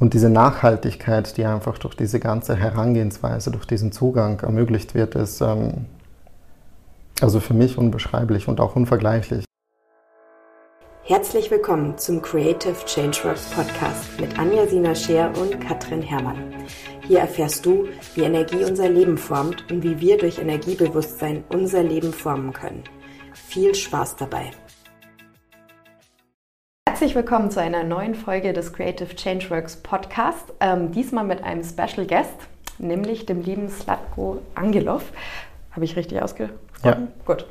Und diese Nachhaltigkeit, die einfach durch diese ganze Herangehensweise, durch diesen Zugang ermöglicht wird, ist ähm, also für mich unbeschreiblich und auch unvergleichlich. Herzlich willkommen zum Creative Changeworks Podcast mit Anja Sina Scheer und Katrin Herrmann. Hier erfährst du, wie Energie unser Leben formt und wie wir durch Energiebewusstsein unser Leben formen können. Viel Spaß dabei! Herzlich willkommen zu einer neuen Folge des Creative Changeworks Podcast. Ähm, diesmal mit einem Special Guest, nämlich dem lieben Slatko Angelov. Habe ich richtig ausgesprochen? Ja. Gut.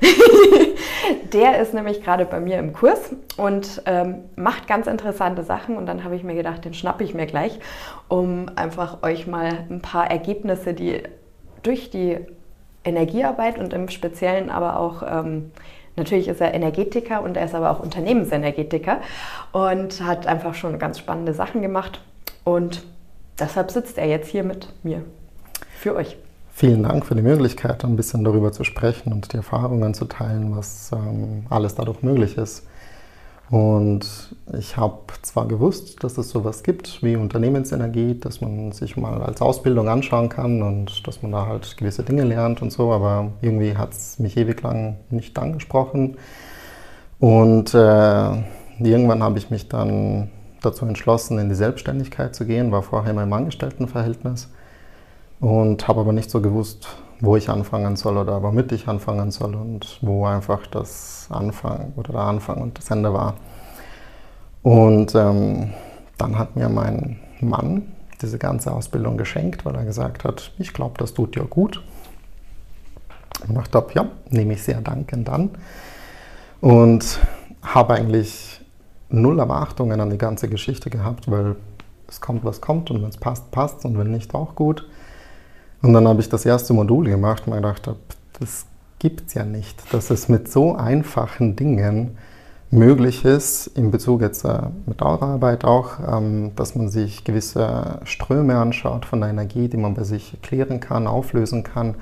Der ist nämlich gerade bei mir im Kurs und ähm, macht ganz interessante Sachen. Und dann habe ich mir gedacht, den schnappe ich mir gleich, um einfach euch mal ein paar Ergebnisse, die durch die Energiearbeit und im Speziellen aber auch ähm, Natürlich ist er Energetiker und er ist aber auch Unternehmensenergetiker und hat einfach schon ganz spannende Sachen gemacht. Und deshalb sitzt er jetzt hier mit mir für euch. Vielen Dank für die Möglichkeit, ein bisschen darüber zu sprechen und die Erfahrungen zu teilen, was ähm, alles dadurch möglich ist. Und ich habe zwar gewusst, dass es sowas gibt wie Unternehmensenergie, dass man sich mal als Ausbildung anschauen kann und dass man da halt gewisse Dinge lernt und so, aber irgendwie hat es mich ewig lang nicht angesprochen. Und äh, irgendwann habe ich mich dann dazu entschlossen, in die Selbstständigkeit zu gehen, war vorher in meinem Angestelltenverhältnis und habe aber nicht so gewusst, wo ich anfangen soll oder womit ich anfangen soll und wo einfach das Anfang oder der Anfang und das Ende war. Und ähm, dann hat mir mein Mann diese ganze Ausbildung geschenkt, weil er gesagt hat, ich glaube, das tut dir gut. Und ich dachte, ja, nehme ich sehr dankend an. Und habe eigentlich null Erwartungen an die ganze Geschichte gehabt, weil es kommt, was kommt und wenn es passt, passt und wenn nicht, auch gut. Und dann habe ich das erste Modul gemacht und mir gedacht, habe, das gibt es ja nicht, dass es mit so einfachen Dingen möglich ist, in Bezug jetzt äh, mit eurer Arbeit auch, ähm, dass man sich gewisse Ströme anschaut von der Energie, die man bei sich erklären kann, auflösen kann.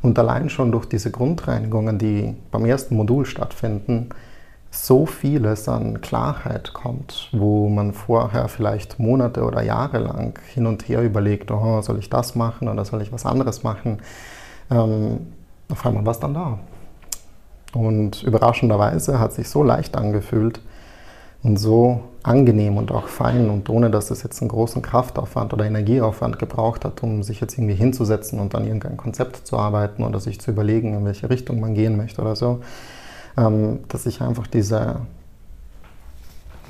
Und allein schon durch diese Grundreinigungen, die beim ersten Modul stattfinden, so vieles an Klarheit kommt, wo man vorher vielleicht Monate oder Jahre lang hin und her überlegt, oh, soll ich das machen oder soll ich was anderes machen, ähm, auf einmal war es dann da. Und überraschenderweise hat sich so leicht angefühlt und so angenehm und auch fein und ohne dass es jetzt einen großen Kraftaufwand oder Energieaufwand gebraucht hat, um sich jetzt irgendwie hinzusetzen und an irgendein Konzept zu arbeiten oder sich zu überlegen, in welche Richtung man gehen möchte oder so ähm, dass sich einfach diese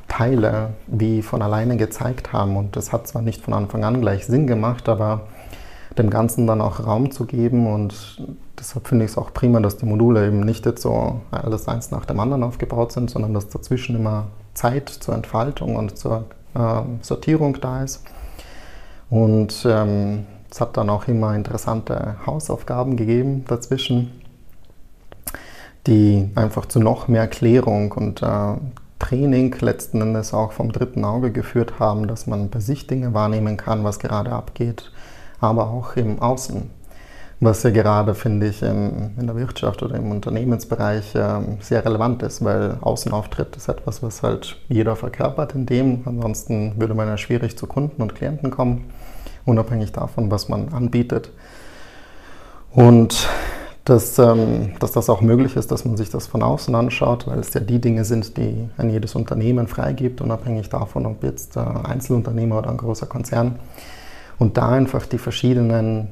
Teile wie von alleine gezeigt haben. Und das hat zwar nicht von Anfang an gleich Sinn gemacht, aber dem Ganzen dann auch Raum zu geben. Und deshalb finde ich es auch prima, dass die Module eben nicht jetzt so alles eins nach dem anderen aufgebaut sind, sondern dass dazwischen immer Zeit zur Entfaltung und zur äh, Sortierung da ist. Und ähm, es hat dann auch immer interessante Hausaufgaben gegeben dazwischen die einfach zu noch mehr Klärung und äh, Training letzten Endes auch vom dritten Auge geführt haben, dass man bei sich Dinge wahrnehmen kann, was gerade abgeht, aber auch im Außen. Was ja gerade, finde ich, in, in der Wirtschaft oder im Unternehmensbereich äh, sehr relevant ist, weil Außenauftritt ist etwas, was halt jeder verkörpert in dem. Ansonsten würde man ja schwierig zu Kunden und Klienten kommen, unabhängig davon, was man anbietet. Und dass, ähm, dass das auch möglich ist, dass man sich das von außen anschaut, weil es ja die Dinge sind, die ein jedes Unternehmen freigibt, unabhängig davon, ob jetzt äh, Einzelunternehmer oder ein großer Konzern. Und da einfach die verschiedenen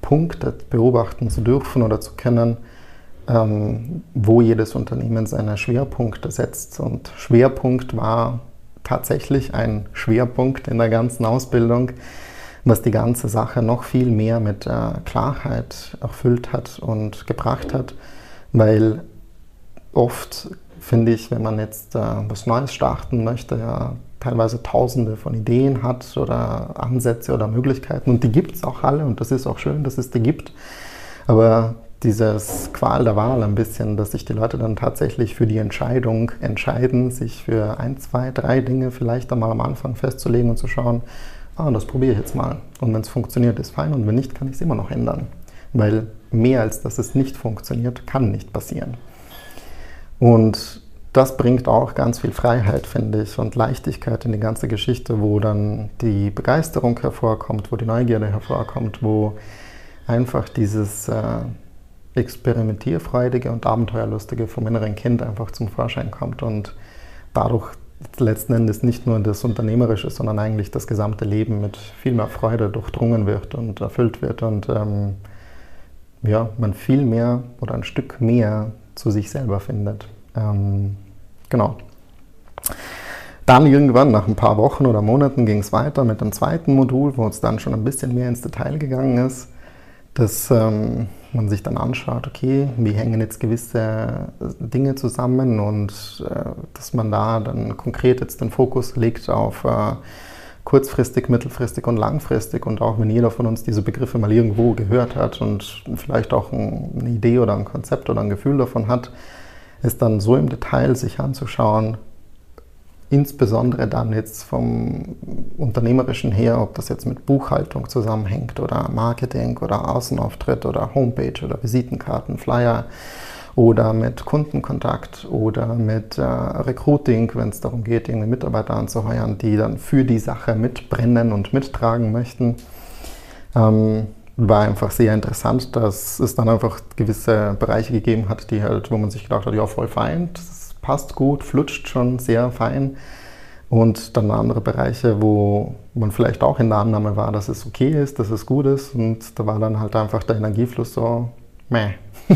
Punkte beobachten zu dürfen oder zu können, ähm, wo jedes Unternehmen seine Schwerpunkte setzt. Und Schwerpunkt war tatsächlich ein Schwerpunkt in der ganzen Ausbildung was die ganze Sache noch viel mehr mit äh, Klarheit erfüllt hat und gebracht hat, weil oft finde ich, wenn man jetzt äh, was Neues starten möchte, ja teilweise tausende von Ideen hat oder Ansätze oder Möglichkeiten und die gibt es auch alle und das ist auch schön, dass es die gibt, aber dieses Qual der Wahl ein bisschen, dass sich die Leute dann tatsächlich für die Entscheidung entscheiden, sich für ein, zwei, drei Dinge vielleicht einmal am Anfang festzulegen und zu schauen, ah, das probiere ich jetzt mal. Und wenn es funktioniert, ist fein. Und wenn nicht, kann ich es immer noch ändern. Weil mehr als dass es nicht funktioniert, kann nicht passieren. Und das bringt auch ganz viel Freiheit, finde ich, und Leichtigkeit in die ganze Geschichte, wo dann die Begeisterung hervorkommt, wo die Neugierde hervorkommt, wo einfach dieses äh, Experimentierfreudige und Abenteuerlustige vom inneren Kind einfach zum Vorschein kommt und dadurch letzten Endes nicht nur das Unternehmerische, sondern eigentlich das gesamte Leben mit viel mehr Freude durchdrungen wird und erfüllt wird und ähm, ja, man viel mehr oder ein Stück mehr zu sich selber findet. Ähm, genau. Dann irgendwann, nach ein paar Wochen oder Monaten, ging es weiter mit dem zweiten Modul, wo es dann schon ein bisschen mehr ins Detail gegangen ist, dass ähm, man sich dann anschaut, okay, wie hängen jetzt gewisse Dinge zusammen und äh, dass man da dann konkret jetzt den Fokus legt auf äh, kurzfristig, mittelfristig und langfristig. Und auch wenn jeder von uns diese Begriffe mal irgendwo gehört hat und vielleicht auch eine Idee oder ein Konzept oder ein Gefühl davon hat, ist dann so im Detail sich anzuschauen, insbesondere dann jetzt vom Unternehmerischen her, ob das jetzt mit Buchhaltung zusammenhängt oder Marketing oder Außenauftritt oder Homepage oder Visitenkarten, Flyer oder mit Kundenkontakt oder mit äh, Recruiting, wenn es darum geht, irgendwie Mitarbeiter anzuheuern, die dann für die Sache mitbrennen und mittragen möchten. Ähm, war einfach sehr interessant, dass es dann einfach gewisse Bereiche gegeben hat, die halt, wo man sich gedacht hat, ja, voll fein, das passt gut, flutscht schon sehr fein. Und dann andere Bereiche, wo man vielleicht auch in der Annahme war, dass es okay ist, dass es gut ist. Und da war dann halt einfach der Energiefluss so, meh.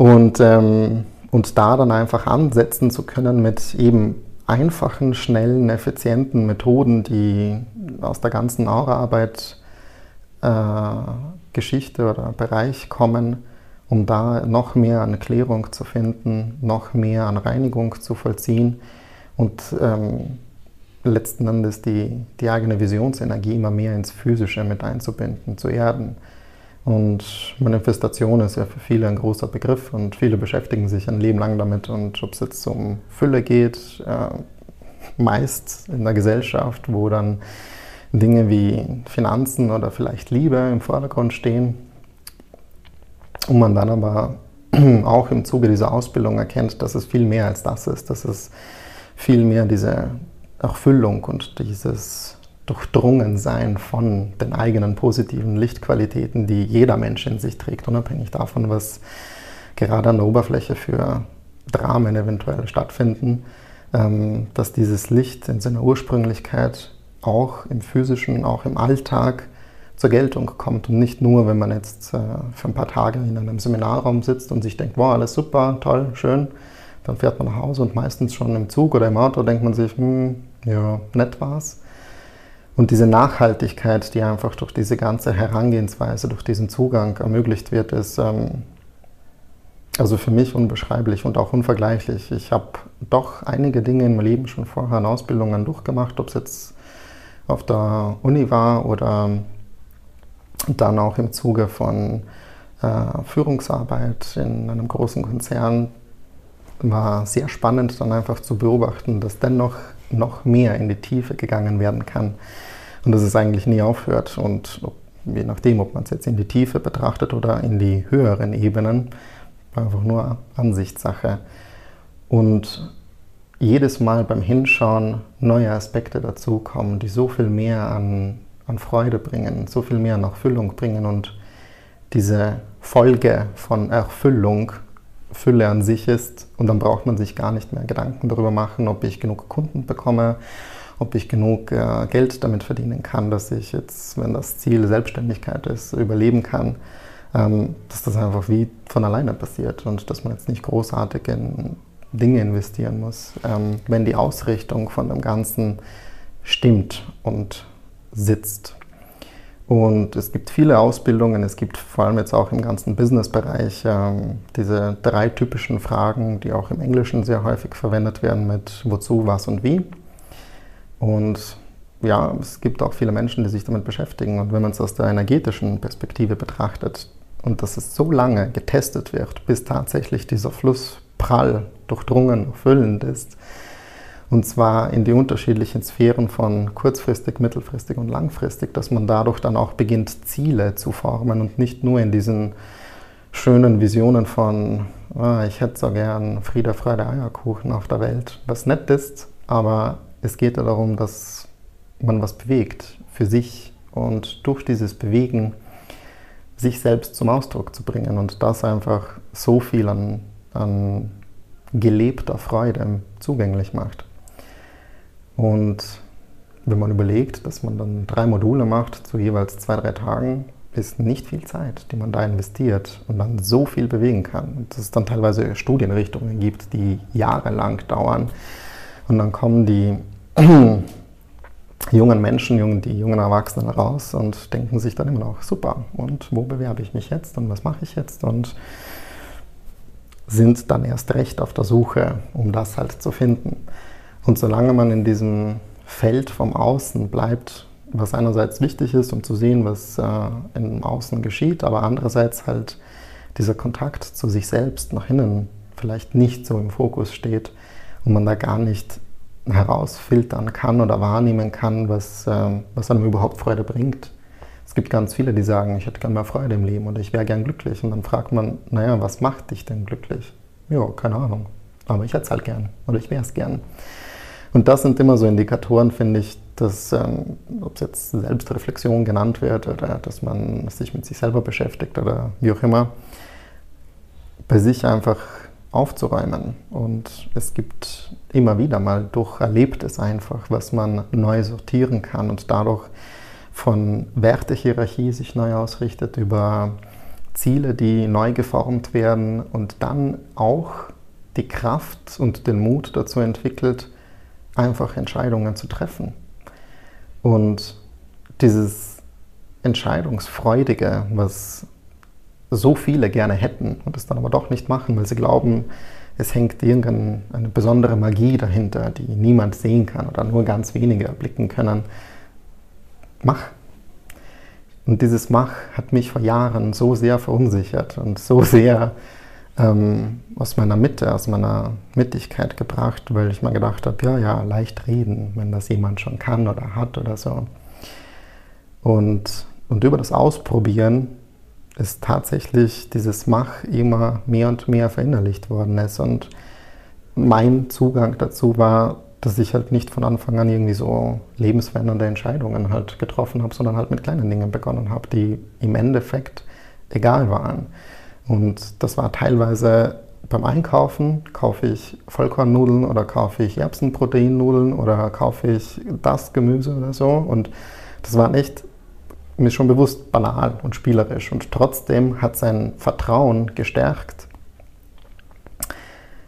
Und, ähm, und da dann einfach ansetzen zu können mit eben einfachen, schnellen, effizienten Methoden, die aus der ganzen Aura-Arbeit äh, Geschichte oder Bereich kommen, um da noch mehr an Klärung zu finden, noch mehr an Reinigung zu vollziehen und ähm, letzten Endes die, die eigene Visionsenergie immer mehr ins Physische mit einzubinden, zu erden. Und Manifestation ist ja für viele ein großer Begriff und viele beschäftigen sich ein Leben lang damit. Und ob es jetzt um Fülle geht, äh, meist in der Gesellschaft, wo dann Dinge wie Finanzen oder vielleicht Liebe im Vordergrund stehen. Und man dann aber auch im Zuge dieser Ausbildung erkennt, dass es viel mehr als das ist, dass es viel mehr diese Erfüllung und dieses Durchdrungensein von den eigenen positiven Lichtqualitäten, die jeder Mensch in sich trägt, unabhängig davon, was gerade an der Oberfläche für Dramen eventuell stattfinden, ähm, dass dieses Licht in seiner Ursprünglichkeit auch im physischen, auch im Alltag zur Geltung kommt und nicht nur, wenn man jetzt äh, für ein paar Tage in einem Seminarraum sitzt und sich denkt, wow, alles super, toll, schön, dann fährt man nach Hause und meistens schon im Zug oder im Auto denkt man sich, hm, ja, nett war's. Und diese Nachhaltigkeit, die einfach durch diese ganze Herangehensweise, durch diesen Zugang ermöglicht wird, ist ähm, also für mich unbeschreiblich und auch unvergleichlich. Ich habe doch einige Dinge in meinem Leben schon vorher in Ausbildungen durchgemacht, ob es jetzt auf der Uni war oder dann auch im Zuge von äh, Führungsarbeit in einem großen Konzern. War sehr spannend dann einfach zu beobachten, dass dennoch noch mehr in die Tiefe gegangen werden kann und dass es eigentlich nie aufhört. Und je nachdem, ob man es jetzt in die Tiefe betrachtet oder in die höheren Ebenen, einfach nur Ansichtssache. Und jedes Mal beim Hinschauen neue Aspekte dazukommen, die so viel mehr an, an Freude bringen, so viel mehr an Erfüllung bringen und diese Folge von Erfüllung Fülle an sich ist und dann braucht man sich gar nicht mehr Gedanken darüber machen, ob ich genug Kunden bekomme, ob ich genug äh, Geld damit verdienen kann, dass ich jetzt, wenn das Ziel Selbstständigkeit ist, überleben kann, ähm, dass das einfach wie von alleine passiert und dass man jetzt nicht großartig in Dinge investieren muss, ähm, wenn die Ausrichtung von dem Ganzen stimmt und sitzt. Und es gibt viele Ausbildungen, es gibt vor allem jetzt auch im ganzen Business-Bereich ähm, diese drei typischen Fragen, die auch im Englischen sehr häufig verwendet werden mit wozu, was und wie. Und ja, es gibt auch viele Menschen, die sich damit beschäftigen. Und wenn man es aus der energetischen Perspektive betrachtet und dass es so lange getestet wird, bis tatsächlich dieser Fluss prall, durchdrungen, erfüllend ist, und zwar in die unterschiedlichen Sphären von kurzfristig, mittelfristig und langfristig, dass man dadurch dann auch beginnt, Ziele zu formen und nicht nur in diesen schönen Visionen von ah, ich hätte so gern Friede, Freude, Eierkuchen auf der Welt, was nett ist, aber es geht ja darum, dass man was bewegt für sich und durch dieses Bewegen sich selbst zum Ausdruck zu bringen und das einfach so viel an, an gelebter Freude zugänglich macht. Und wenn man überlegt, dass man dann drei Module macht zu jeweils zwei, drei Tagen, ist nicht viel Zeit, die man da investiert und dann so viel bewegen kann. Und dass es dann teilweise Studienrichtungen gibt, die jahrelang dauern. Und dann kommen die jungen Menschen, die jungen Erwachsenen raus und denken sich dann immer noch, super, und wo bewerbe ich mich jetzt und was mache ich jetzt? Und sind dann erst recht auf der Suche, um das halt zu finden. Und solange man in diesem Feld vom Außen bleibt, was einerseits wichtig ist, um zu sehen, was äh, im Außen geschieht, aber andererseits halt dieser Kontakt zu sich selbst nach innen vielleicht nicht so im Fokus steht und man da gar nicht herausfiltern kann oder wahrnehmen kann, was, äh, was einem überhaupt Freude bringt. Es gibt ganz viele, die sagen, ich hätte gerne mehr Freude im Leben oder ich wäre gern glücklich. Und dann fragt man, naja, was macht dich denn glücklich? Ja, keine Ahnung. Aber ich hätte es halt gern oder ich wäre es gern. Und das sind immer so Indikatoren, finde ich, dass, ähm, ob es jetzt Selbstreflexion genannt wird oder dass man sich mit sich selber beschäftigt oder wie auch immer, bei sich einfach aufzuräumen. Und es gibt immer wieder mal durch Erlebtes einfach, was man neu sortieren kann und dadurch von Wertehierarchie sich neu ausrichtet über Ziele, die neu geformt werden und dann auch die Kraft und den Mut dazu entwickelt, einfach Entscheidungen zu treffen. Und dieses Entscheidungsfreudige, was so viele gerne hätten und es dann aber doch nicht machen, weil sie glauben, es hängt irgendeine besondere Magie dahinter, die niemand sehen kann oder nur ganz wenige erblicken können. Mach. Und dieses Mach hat mich vor Jahren so sehr verunsichert und so sehr ähm, aus meiner Mitte, aus meiner Mittigkeit gebracht, weil ich mir gedacht habe, ja, ja, leicht reden, wenn das jemand schon kann oder hat oder so. Und, und über das Ausprobieren ist tatsächlich dieses Mach immer mehr und mehr verinnerlicht worden ist. Und mein Zugang dazu war, dass ich halt nicht von Anfang an irgendwie so lebensverändernde Entscheidungen halt getroffen habe, sondern halt mit kleinen Dingen begonnen habe, die im Endeffekt egal waren. Und das war teilweise beim Einkaufen, kaufe ich Vollkornnudeln oder kaufe ich Erbsenproteinnudeln oder kaufe ich das Gemüse oder so. Und das war echt mir schon bewusst banal und spielerisch. Und trotzdem hat sein Vertrauen gestärkt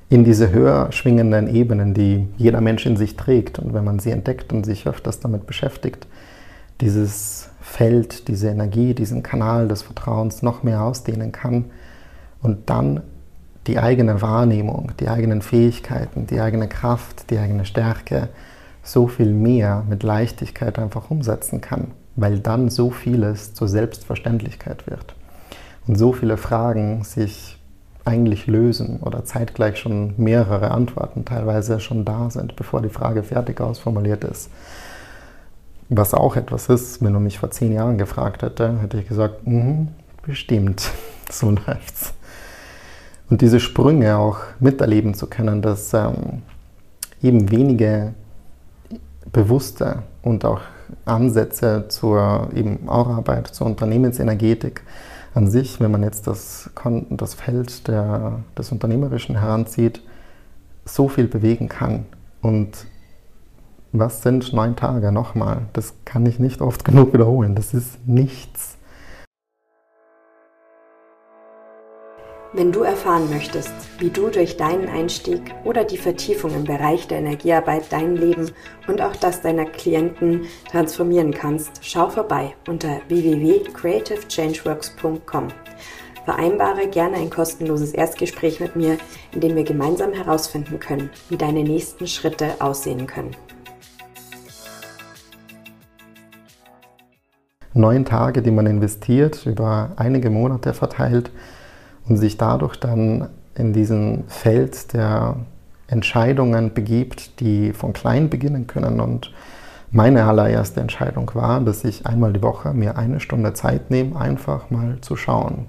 in diese höher schwingenden Ebenen, die jeder Mensch in sich trägt. Und wenn man sie entdeckt und sich öfters damit beschäftigt, dieses Feld, diese Energie, diesen Kanal des Vertrauens noch mehr ausdehnen kann, und dann die eigene Wahrnehmung, die eigenen Fähigkeiten, die eigene Kraft, die eigene Stärke so viel mehr mit Leichtigkeit einfach umsetzen kann, weil dann so vieles zur Selbstverständlichkeit wird und so viele Fragen sich eigentlich lösen oder zeitgleich schon mehrere Antworten teilweise schon da sind, bevor die Frage fertig ausformuliert ist. Was auch etwas ist, wenn du mich vor zehn Jahren gefragt hätte, hätte ich gesagt, mm, bestimmt, so läuft's und diese Sprünge auch miterleben zu können, dass ähm, eben wenige bewusste und auch Ansätze zur eben Aura-Arbeit, zur Unternehmensenergetik an sich, wenn man jetzt das, das Feld der, des Unternehmerischen heranzieht, so viel bewegen kann. Und was sind neun Tage nochmal? Das kann ich nicht oft genug wiederholen. Das ist nichts. Wenn du erfahren möchtest, wie du durch deinen Einstieg oder die Vertiefung im Bereich der Energiearbeit dein Leben und auch das deiner Klienten transformieren kannst, schau vorbei unter www.creativechangeworks.com. Vereinbare gerne ein kostenloses Erstgespräch mit mir, in dem wir gemeinsam herausfinden können, wie deine nächsten Schritte aussehen können. Neun Tage, die man investiert, über einige Monate verteilt, und sich dadurch dann in diesem Feld der Entscheidungen begibt, die von klein beginnen können. Und meine allererste Entscheidung war, dass ich einmal die Woche mir eine Stunde Zeit nehme, einfach mal zu schauen,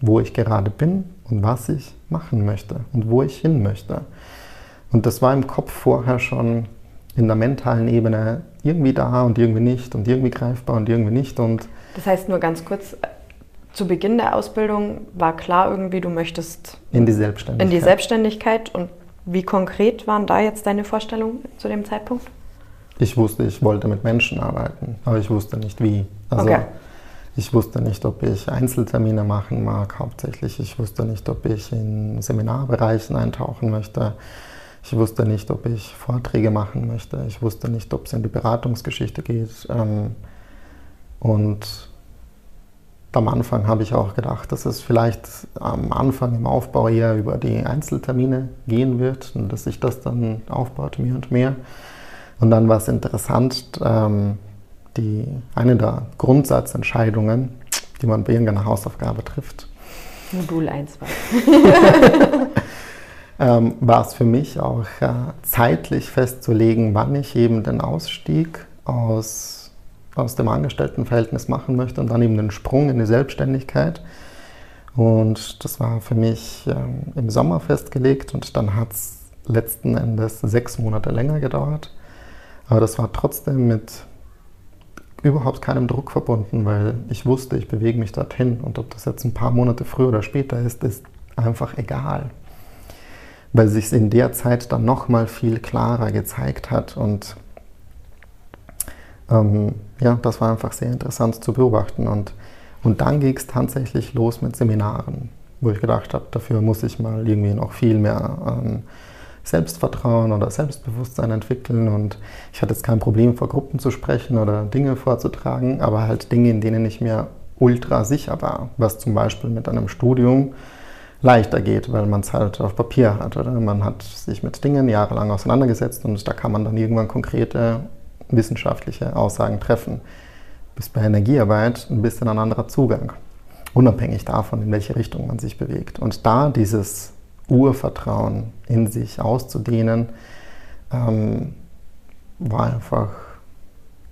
wo ich gerade bin und was ich machen möchte und wo ich hin möchte. Und das war im Kopf vorher schon in der mentalen Ebene irgendwie da und irgendwie nicht und irgendwie greifbar und irgendwie nicht. Und das heißt nur ganz kurz, zu Beginn der Ausbildung war klar irgendwie, du möchtest in die Selbstständigkeit. In die Selbstständigkeit. Und wie konkret waren da jetzt deine Vorstellungen zu dem Zeitpunkt? Ich wusste, ich wollte mit Menschen arbeiten, aber ich wusste nicht wie. Also okay. ich wusste nicht, ob ich Einzeltermine machen mag, hauptsächlich. Ich wusste nicht, ob ich in Seminarbereichen eintauchen möchte. Ich wusste nicht, ob ich Vorträge machen möchte. Ich wusste nicht, ob es in die Beratungsgeschichte geht. Ähm, und am Anfang habe ich auch gedacht, dass es vielleicht am Anfang im Aufbau eher über die Einzeltermine gehen wird und dass sich das dann aufbaut mehr und mehr. Und dann war es interessant, ähm, die, eine der Grundsatzentscheidungen, die man bei irgendeiner Hausaufgabe trifft. Modul 1 war. ähm, war es für mich auch äh, zeitlich festzulegen, wann ich eben den Ausstieg aus aus dem Angestelltenverhältnis machen möchte und dann eben den Sprung in die Selbstständigkeit. Und das war für mich ähm, im Sommer festgelegt und dann hat es letzten Endes sechs Monate länger gedauert. Aber das war trotzdem mit überhaupt keinem Druck verbunden, weil ich wusste, ich bewege mich dorthin und ob das jetzt ein paar Monate früher oder später ist, ist einfach egal. Weil sich in der Zeit dann nochmal viel klarer gezeigt hat und ähm, ja, das war einfach sehr interessant zu beobachten. Und, und dann ging es tatsächlich los mit Seminaren, wo ich gedacht habe, dafür muss ich mal irgendwie noch viel mehr ähm, Selbstvertrauen oder Selbstbewusstsein entwickeln. Und ich hatte jetzt kein Problem, vor Gruppen zu sprechen oder Dinge vorzutragen, aber halt Dinge, in denen ich mir ultra sicher war, was zum Beispiel mit einem Studium leichter geht, weil man es halt auf Papier hat. Oder man hat sich mit Dingen jahrelang auseinandergesetzt und da kann man dann irgendwann konkrete wissenschaftliche Aussagen treffen. Bis bei Energiearbeit ein bisschen ein anderer Zugang, unabhängig davon, in welche Richtung man sich bewegt. Und da dieses Urvertrauen in sich auszudehnen, ähm, war einfach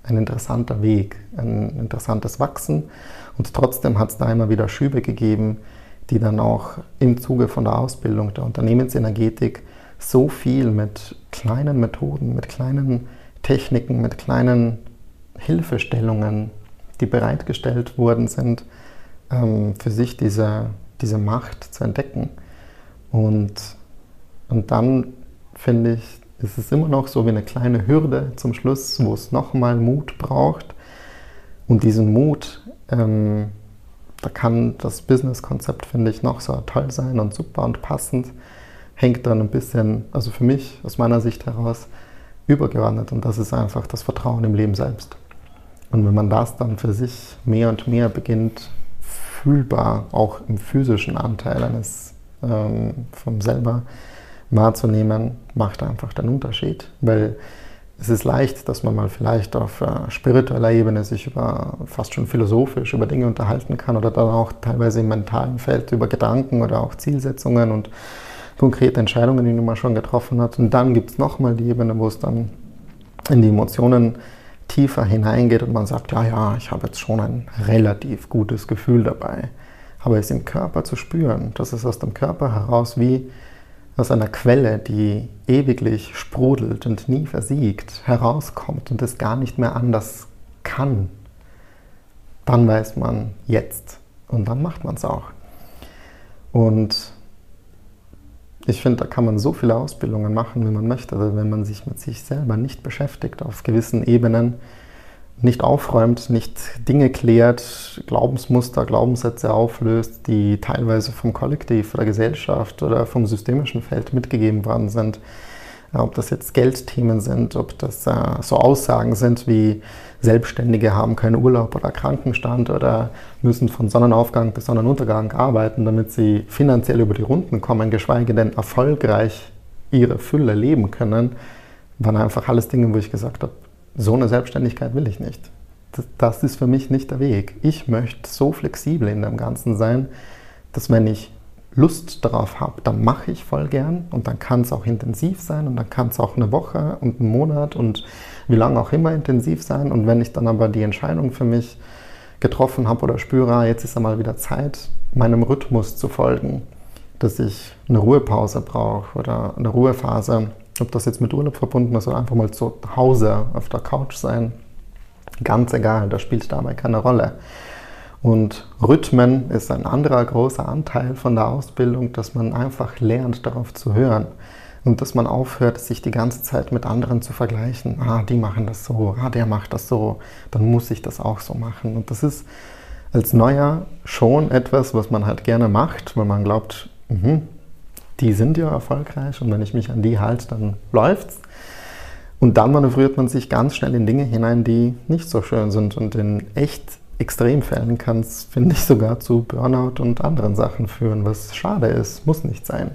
ein interessanter Weg, ein interessantes Wachsen. Und trotzdem hat es da immer wieder Schübe gegeben, die dann auch im Zuge von der Ausbildung der Unternehmensenergetik so viel mit kleinen Methoden, mit kleinen Techniken, mit kleinen Hilfestellungen, die bereitgestellt worden sind, ähm, für sich diese, diese Macht zu entdecken. Und, und dann finde ich, ist es immer noch so wie eine kleine Hürde zum Schluss, wo es nochmal Mut braucht. Und diesen Mut, ähm, da kann das Business-Konzept, finde ich, noch so toll sein und super und passend. Hängt dann ein bisschen, also für mich aus meiner Sicht heraus, übergeordnet und das ist einfach das Vertrauen im Leben selbst. Und wenn man das dann für sich mehr und mehr beginnt, fühlbar auch im physischen Anteil eines ähm, vom selber wahrzunehmen, macht einfach den Unterschied. Weil es ist leicht, dass man mal vielleicht auf äh, spiritueller Ebene sich über fast schon philosophisch über Dinge unterhalten kann oder dann auch teilweise im mentalen Feld über Gedanken oder auch Zielsetzungen und konkrete Entscheidungen, die man schon getroffen hat. Und dann gibt es nochmal die Ebene, wo es dann in die Emotionen tiefer hineingeht und man sagt, ja, ja, ich habe jetzt schon ein relativ gutes Gefühl dabei. Aber es im Körper zu spüren, dass es aus dem Körper heraus wie aus einer Quelle, die ewiglich sprudelt und nie versiegt, herauskommt und es gar nicht mehr anders kann, dann weiß man jetzt und dann macht man es auch. Und ich finde, da kann man so viele Ausbildungen machen, wie man möchte, aber wenn man sich mit sich selber nicht beschäftigt auf gewissen Ebenen, nicht aufräumt, nicht Dinge klärt, Glaubensmuster, Glaubenssätze auflöst, die teilweise vom Kollektiv oder Gesellschaft oder vom systemischen Feld mitgegeben worden sind, ob das jetzt Geldthemen sind, ob das äh, so Aussagen sind wie Selbstständige haben keinen Urlaub oder Krankenstand oder müssen von Sonnenaufgang bis Sonnenuntergang arbeiten, damit sie finanziell über die Runden kommen, geschweige denn erfolgreich ihre Fülle leben können, waren einfach alles Dinge, wo ich gesagt habe, so eine Selbstständigkeit will ich nicht. Das, das ist für mich nicht der Weg. Ich möchte so flexibel in dem Ganzen sein, dass wenn ich Lust darauf habe, dann mache ich voll gern und dann kann es auch intensiv sein und dann kann es auch eine Woche und einen Monat und wie lange auch immer intensiv sein. Und wenn ich dann aber die Entscheidung für mich getroffen habe oder spüre, ah, jetzt ist einmal wieder Zeit, meinem Rhythmus zu folgen, dass ich eine Ruhepause brauche oder eine Ruhephase, ob das jetzt mit Urlaub verbunden ist oder einfach mal zu Hause auf der Couch sein, ganz egal, das spielt dabei keine Rolle. Und Rhythmen ist ein anderer großer Anteil von der Ausbildung, dass man einfach lernt, darauf zu hören. Und dass man aufhört, sich die ganze Zeit mit anderen zu vergleichen. Ah, die machen das so, ah, der macht das so, dann muss ich das auch so machen. Und das ist als Neuer schon etwas, was man halt gerne macht, weil man glaubt, mh, die sind ja erfolgreich und wenn ich mich an die halte, dann läuft's. Und dann manövriert man sich ganz schnell in Dinge hinein, die nicht so schön sind. Und in echt Extremfällen kann es, finde ich, sogar zu Burnout und anderen Sachen führen, was schade ist, muss nicht sein.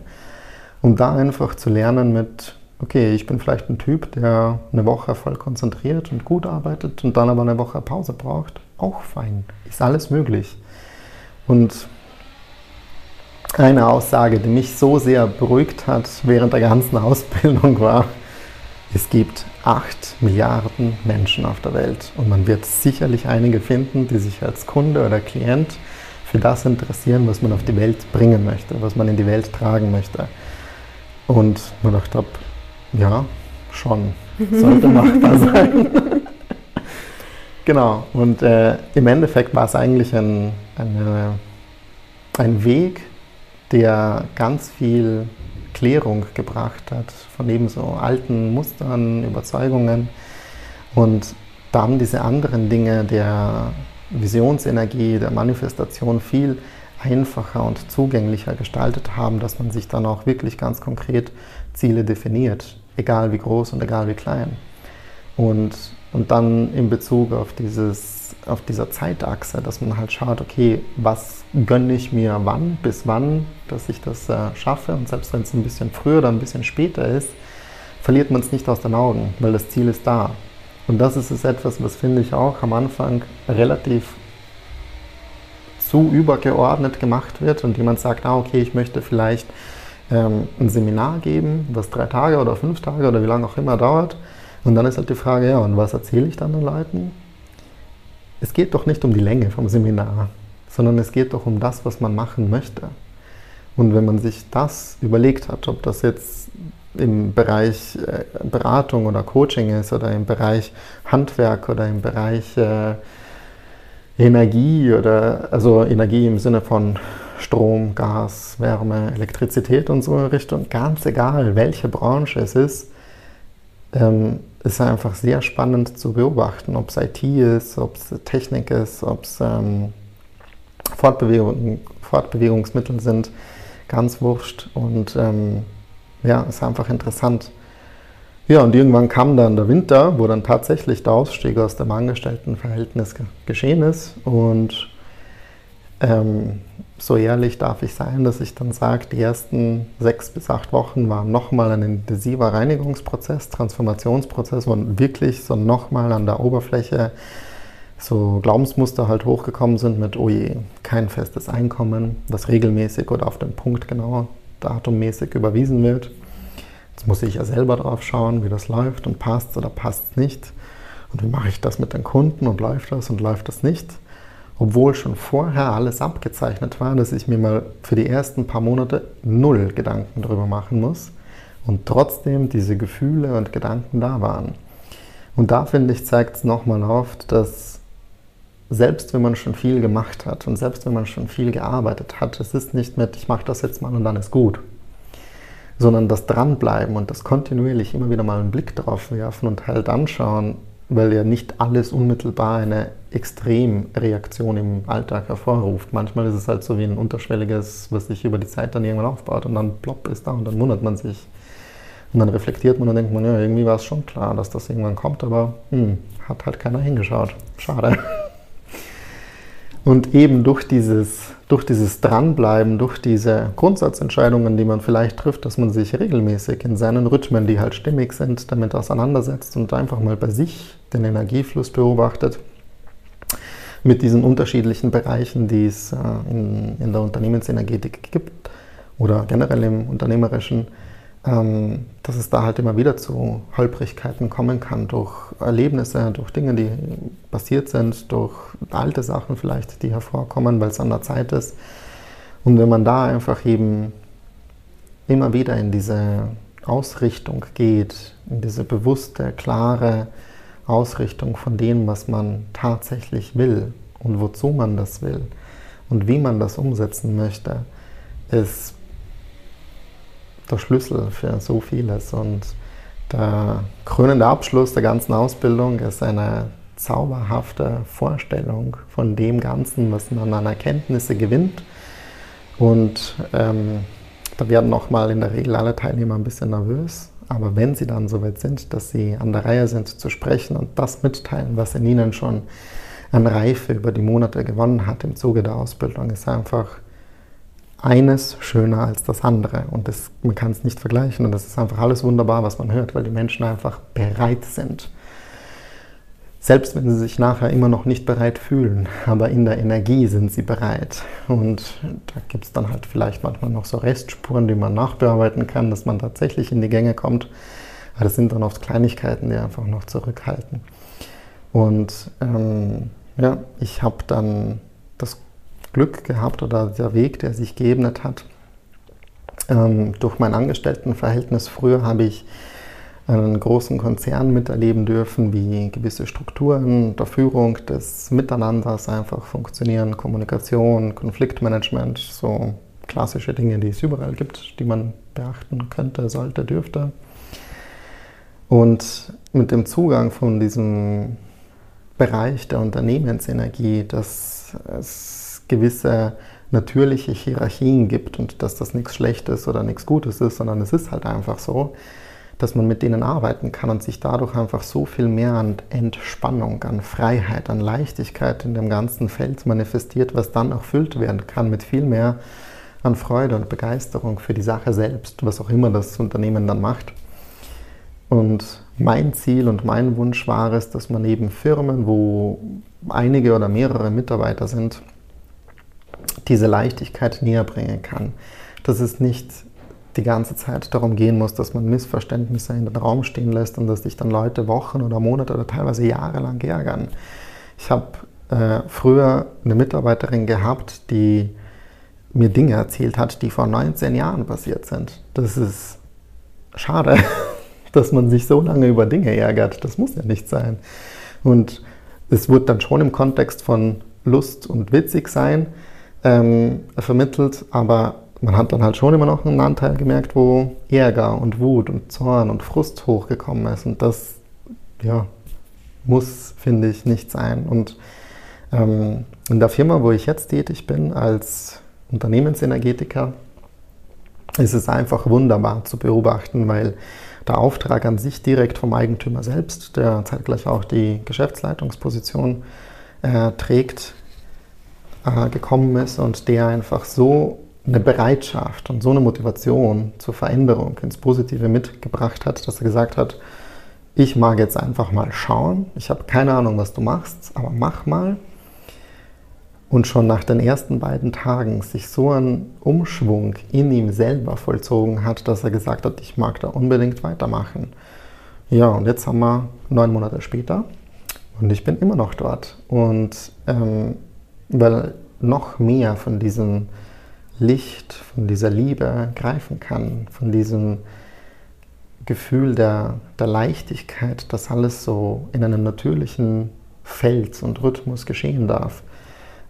Um da einfach zu lernen mit, okay, ich bin vielleicht ein Typ, der eine Woche voll konzentriert und gut arbeitet und dann aber eine Woche Pause braucht, auch fein, ist alles möglich. Und eine Aussage, die mich so sehr beruhigt hat während der ganzen Ausbildung war, es gibt 8 Milliarden Menschen auf der Welt und man wird sicherlich einige finden, die sich als Kunde oder Klient für das interessieren, was man auf die Welt bringen möchte, was man in die Welt tragen möchte. Und man dachte ja, schon, sollte machbar sein. genau, und äh, im Endeffekt war es eigentlich ein, eine, ein Weg, der ganz viel Klärung gebracht hat von eben so alten Mustern, Überzeugungen und dann diese anderen Dinge der Visionsenergie, der Manifestation viel einfacher und zugänglicher gestaltet haben, dass man sich dann auch wirklich ganz konkret Ziele definiert, egal wie groß und egal wie klein. Und, und dann in Bezug auf, dieses, auf dieser Zeitachse, dass man halt schaut, okay, was gönne ich mir wann, bis wann, dass ich das äh, schaffe. Und selbst wenn es ein bisschen früher oder ein bisschen später ist, verliert man es nicht aus den Augen, weil das Ziel ist da. Und das ist es etwas, was finde ich auch am Anfang relativ zu übergeordnet gemacht wird und jemand sagt, ah, okay, ich möchte vielleicht ähm, ein Seminar geben, das drei Tage oder fünf Tage oder wie lange auch immer dauert. Und dann ist halt die Frage, ja, und was erzähle ich dann den Leuten? Es geht doch nicht um die Länge vom Seminar, sondern es geht doch um das, was man machen möchte. Und wenn man sich das überlegt hat, ob das jetzt im Bereich äh, Beratung oder Coaching ist oder im Bereich Handwerk oder im Bereich äh, Energie oder also Energie im Sinne von Strom, Gas, Wärme, Elektrizität und so in Richtung, ganz egal, welche Branche es ist, ähm, ist einfach sehr spannend zu beobachten, ob es IT ist, ob es Technik ist, ob es ähm, Fortbewegung, Fortbewegungsmittel sind, ganz wurscht. Und ähm, ja, ist einfach interessant ja, und irgendwann kam dann der Winter, wo dann tatsächlich der Ausstieg aus dem Angestelltenverhältnis geschehen ist. Und ähm, so ehrlich darf ich sein, dass ich dann sage, die ersten sechs bis acht Wochen waren nochmal ein intensiver Reinigungsprozess, Transformationsprozess, wo wirklich so nochmal an der Oberfläche so Glaubensmuster halt hochgekommen sind mit, oh je, kein festes Einkommen, das regelmäßig oder auf den Punkt genau datummäßig überwiesen wird. Jetzt muss ich ja selber drauf schauen, wie das läuft und passt oder passt nicht. Und wie mache ich das mit den Kunden und läuft das und läuft das nicht? Obwohl schon vorher alles abgezeichnet war, dass ich mir mal für die ersten paar Monate null Gedanken darüber machen muss und trotzdem diese Gefühle und Gedanken da waren. Und da finde ich, zeigt es nochmal auf, dass selbst wenn man schon viel gemacht hat und selbst wenn man schon viel gearbeitet hat, es ist nicht mit, ich mache das jetzt mal und dann ist gut sondern das Dranbleiben und das kontinuierlich immer wieder mal einen Blick drauf werfen und halt anschauen, weil ja nicht alles unmittelbar eine Extremreaktion im Alltag hervorruft. Manchmal ist es halt so wie ein unterschwelliges, was sich über die Zeit dann irgendwann aufbaut und dann plopp ist da und dann wundert man sich. Und dann reflektiert man und denkt man, ja, irgendwie war es schon klar, dass das irgendwann kommt, aber hm, hat halt keiner hingeschaut. Schade. Und eben durch dieses, durch dieses Dranbleiben, durch diese Grundsatzentscheidungen, die man vielleicht trifft, dass man sich regelmäßig in seinen Rhythmen, die halt stimmig sind, damit auseinandersetzt und einfach mal bei sich den Energiefluss beobachtet, mit diesen unterschiedlichen Bereichen, die es äh, in, in der Unternehmensenergetik gibt oder generell im Unternehmerischen, ähm, dass es da halt immer wieder zu Holprigkeiten kommen kann durch Erlebnisse, durch Dinge, die passiert sind, durch alte Sachen vielleicht, die hervorkommen, weil es an der Zeit ist. Und wenn man da einfach eben immer wieder in diese Ausrichtung geht, in diese bewusste, klare Ausrichtung von dem, was man tatsächlich will und wozu man das will und wie man das umsetzen möchte, ist der Schlüssel für so vieles. Und der krönende Abschluss der ganzen Ausbildung ist eine zauberhafte Vorstellung von dem Ganzen, was man an Erkenntnisse gewinnt. Und ähm, da werden auch mal in der Regel alle Teilnehmer ein bisschen nervös. Aber wenn sie dann soweit sind, dass sie an der Reihe sind zu sprechen und das mitteilen, was in ihnen schon an Reife über die Monate gewonnen hat im Zuge der Ausbildung, ist einfach eines schöner als das andere. Und das, man kann es nicht vergleichen. Und das ist einfach alles wunderbar, was man hört, weil die Menschen einfach bereit sind selbst wenn sie sich nachher immer noch nicht bereit fühlen, aber in der Energie sind sie bereit. Und da gibt es dann halt vielleicht manchmal noch so Restspuren, die man nachbearbeiten kann, dass man tatsächlich in die Gänge kommt. Aber das sind dann oft Kleinigkeiten, die einfach noch zurückhalten. Und ähm, ja, ich habe dann das Glück gehabt oder der Weg, der sich geebnet hat, ähm, durch mein Angestelltenverhältnis. Früher habe ich einen großen Konzern miterleben dürfen, wie gewisse Strukturen der Führung, des Miteinanders einfach funktionieren, Kommunikation, Konfliktmanagement, so klassische Dinge, die es überall gibt, die man beachten könnte, sollte, dürfte. Und mit dem Zugang von diesem Bereich der Unternehmensenergie, dass es gewisse natürliche Hierarchien gibt und dass das nichts Schlechtes oder nichts Gutes ist, sondern es ist halt einfach so, dass man mit denen arbeiten kann und sich dadurch einfach so viel mehr an Entspannung, an Freiheit, an Leichtigkeit in dem ganzen Feld manifestiert, was dann erfüllt werden kann mit viel mehr an Freude und Begeisterung für die Sache selbst, was auch immer das Unternehmen dann macht. Und mein Ziel und mein Wunsch war es, dass man eben Firmen, wo einige oder mehrere Mitarbeiter sind, diese Leichtigkeit näher bringen kann. Dass es nicht die ganze Zeit darum gehen muss, dass man Missverständnisse in den Raum stehen lässt und dass sich dann Leute Wochen oder Monate oder teilweise Jahre lang ärgern. Ich habe äh, früher eine Mitarbeiterin gehabt, die mir Dinge erzählt hat, die vor 19 Jahren passiert sind. Das ist schade, dass man sich so lange über Dinge ärgert. Das muss ja nicht sein. Und es wird dann schon im Kontext von Lust und witzig sein ähm, vermittelt, aber man hat dann halt schon immer noch einen Anteil gemerkt, wo Ärger und Wut und Zorn und Frust hochgekommen ist. Und das, ja, muss, finde ich, nicht sein. Und ähm, in der Firma, wo ich jetzt tätig bin, als Unternehmensenergetiker, ist es einfach wunderbar zu beobachten, weil der Auftrag an sich direkt vom Eigentümer selbst, der zeitgleich auch die Geschäftsleitungsposition äh, trägt, äh, gekommen ist und der einfach so eine Bereitschaft und so eine Motivation zur Veränderung ins Positive mitgebracht hat, dass er gesagt hat, ich mag jetzt einfach mal schauen, ich habe keine Ahnung, was du machst, aber mach mal. Und schon nach den ersten beiden Tagen sich so ein Umschwung in ihm selber vollzogen hat, dass er gesagt hat, ich mag da unbedingt weitermachen. Ja, und jetzt haben wir neun Monate später und ich bin immer noch dort. Und ähm, weil noch mehr von diesen Licht, von dieser Liebe greifen kann, von diesem Gefühl der, der Leichtigkeit, dass alles so in einem natürlichen Feld und Rhythmus geschehen darf.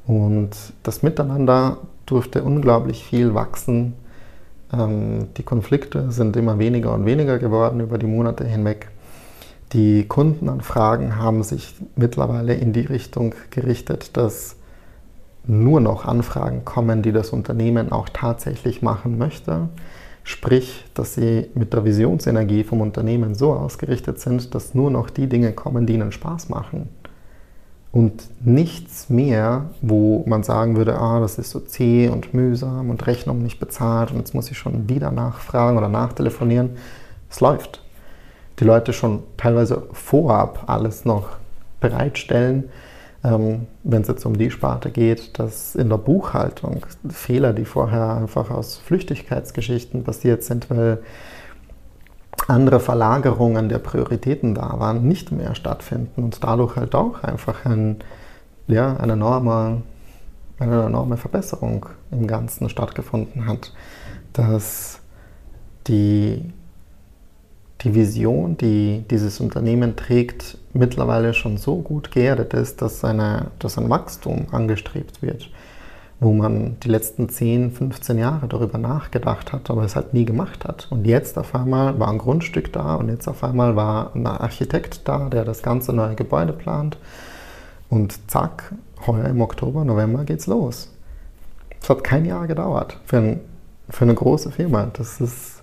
Und das Miteinander durfte unglaublich viel wachsen. Ähm, die Konflikte sind immer weniger und weniger geworden über die Monate hinweg. Die Kundenanfragen haben sich mittlerweile in die Richtung gerichtet, dass nur noch Anfragen kommen, die das Unternehmen auch tatsächlich machen möchte. Sprich, dass sie mit der Visionsenergie vom Unternehmen so ausgerichtet sind, dass nur noch die Dinge kommen, die ihnen Spaß machen. Und nichts mehr, wo man sagen würde, ah, das ist so zäh und mühsam und Rechnung nicht bezahlt und jetzt muss ich schon wieder nachfragen oder nachtelefonieren. Es läuft. Die Leute schon teilweise vorab alles noch bereitstellen ähm, wenn es jetzt um die Sparte geht, dass in der Buchhaltung Fehler, die vorher einfach aus Flüchtigkeitsgeschichten passiert sind, weil andere Verlagerungen der Prioritäten da waren, nicht mehr stattfinden und dadurch halt auch einfach ein, ja, eine, enorme, eine enorme Verbesserung im Ganzen stattgefunden hat. Dass die, die Vision, die dieses Unternehmen trägt, mittlerweile schon so gut geerdet ist, dass, eine, dass ein Wachstum angestrebt wird, wo man die letzten 10, 15 Jahre darüber nachgedacht hat, aber es halt nie gemacht hat. Und jetzt auf einmal war ein Grundstück da und jetzt auf einmal war ein Architekt da, der das ganze neue Gebäude plant. Und zack, heuer im Oktober, November geht's los. Es hat kein Jahr gedauert für, ein, für eine große Firma. Das ist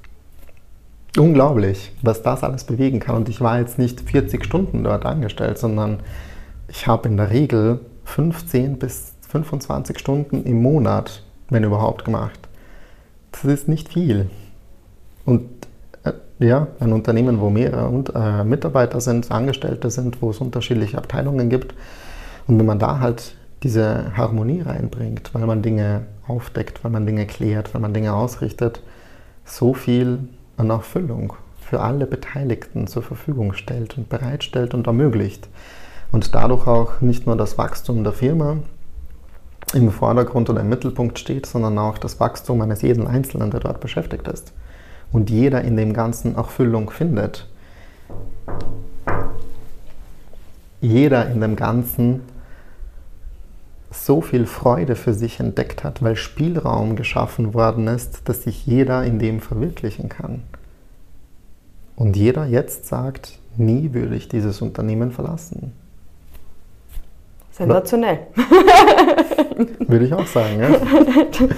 unglaublich, was das alles bewegen kann. Und ich war jetzt nicht 40 Stunden dort angestellt, sondern ich habe in der Regel 15 bis 25 Stunden im Monat, wenn überhaupt, gemacht. Das ist nicht viel. Und äh, ja, ein Unternehmen, wo mehrere äh, Mitarbeiter sind, Angestellte sind, wo es unterschiedliche Abteilungen gibt. Und wenn man da halt diese Harmonie reinbringt, weil man Dinge aufdeckt, weil man Dinge klärt, weil man Dinge ausrichtet, so viel an Erfüllung für alle Beteiligten zur Verfügung stellt und bereitstellt und ermöglicht. Und dadurch auch nicht nur das Wachstum der Firma im Vordergrund oder im Mittelpunkt steht, sondern auch das Wachstum eines jeden Einzelnen, der dort beschäftigt ist. Und jeder in dem Ganzen Erfüllung findet. Jeder in dem Ganzen so viel Freude für sich entdeckt hat, weil Spielraum geschaffen worden ist, dass sich jeder in dem verwirklichen kann. Und jeder jetzt sagt, nie würde ich dieses Unternehmen verlassen. Sensationell. Würde ich auch sagen, ja.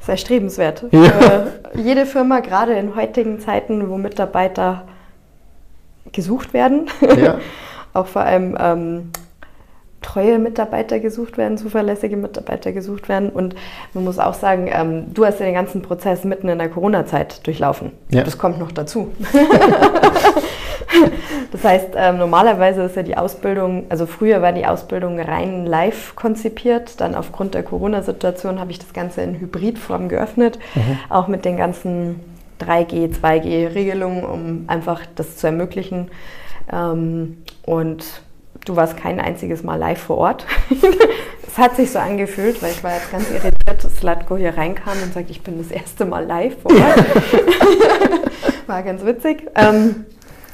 Sehr strebenswert. Ja. Für jede Firma, gerade in heutigen Zeiten, wo Mitarbeiter gesucht werden. Ja. auch vor allem ähm, treue Mitarbeiter gesucht werden, zuverlässige Mitarbeiter gesucht werden. Und man muss auch sagen, ähm, du hast ja den ganzen Prozess mitten in der Corona-Zeit durchlaufen. Ja. Das kommt noch dazu. das heißt, ähm, normalerweise ist ja die Ausbildung, also früher war die Ausbildung rein live konzipiert. Dann aufgrund der Corona-Situation habe ich das Ganze in Hybridform geöffnet, mhm. auch mit den ganzen 3G, 2G-Regelungen, um einfach das zu ermöglichen. Ähm, und du warst kein einziges Mal live vor Ort. Es hat sich so angefühlt, weil ich war jetzt ganz irritiert, dass Slatko hier reinkam und sagt, ich bin das erste Mal live vor Ort. war ganz witzig. Ähm,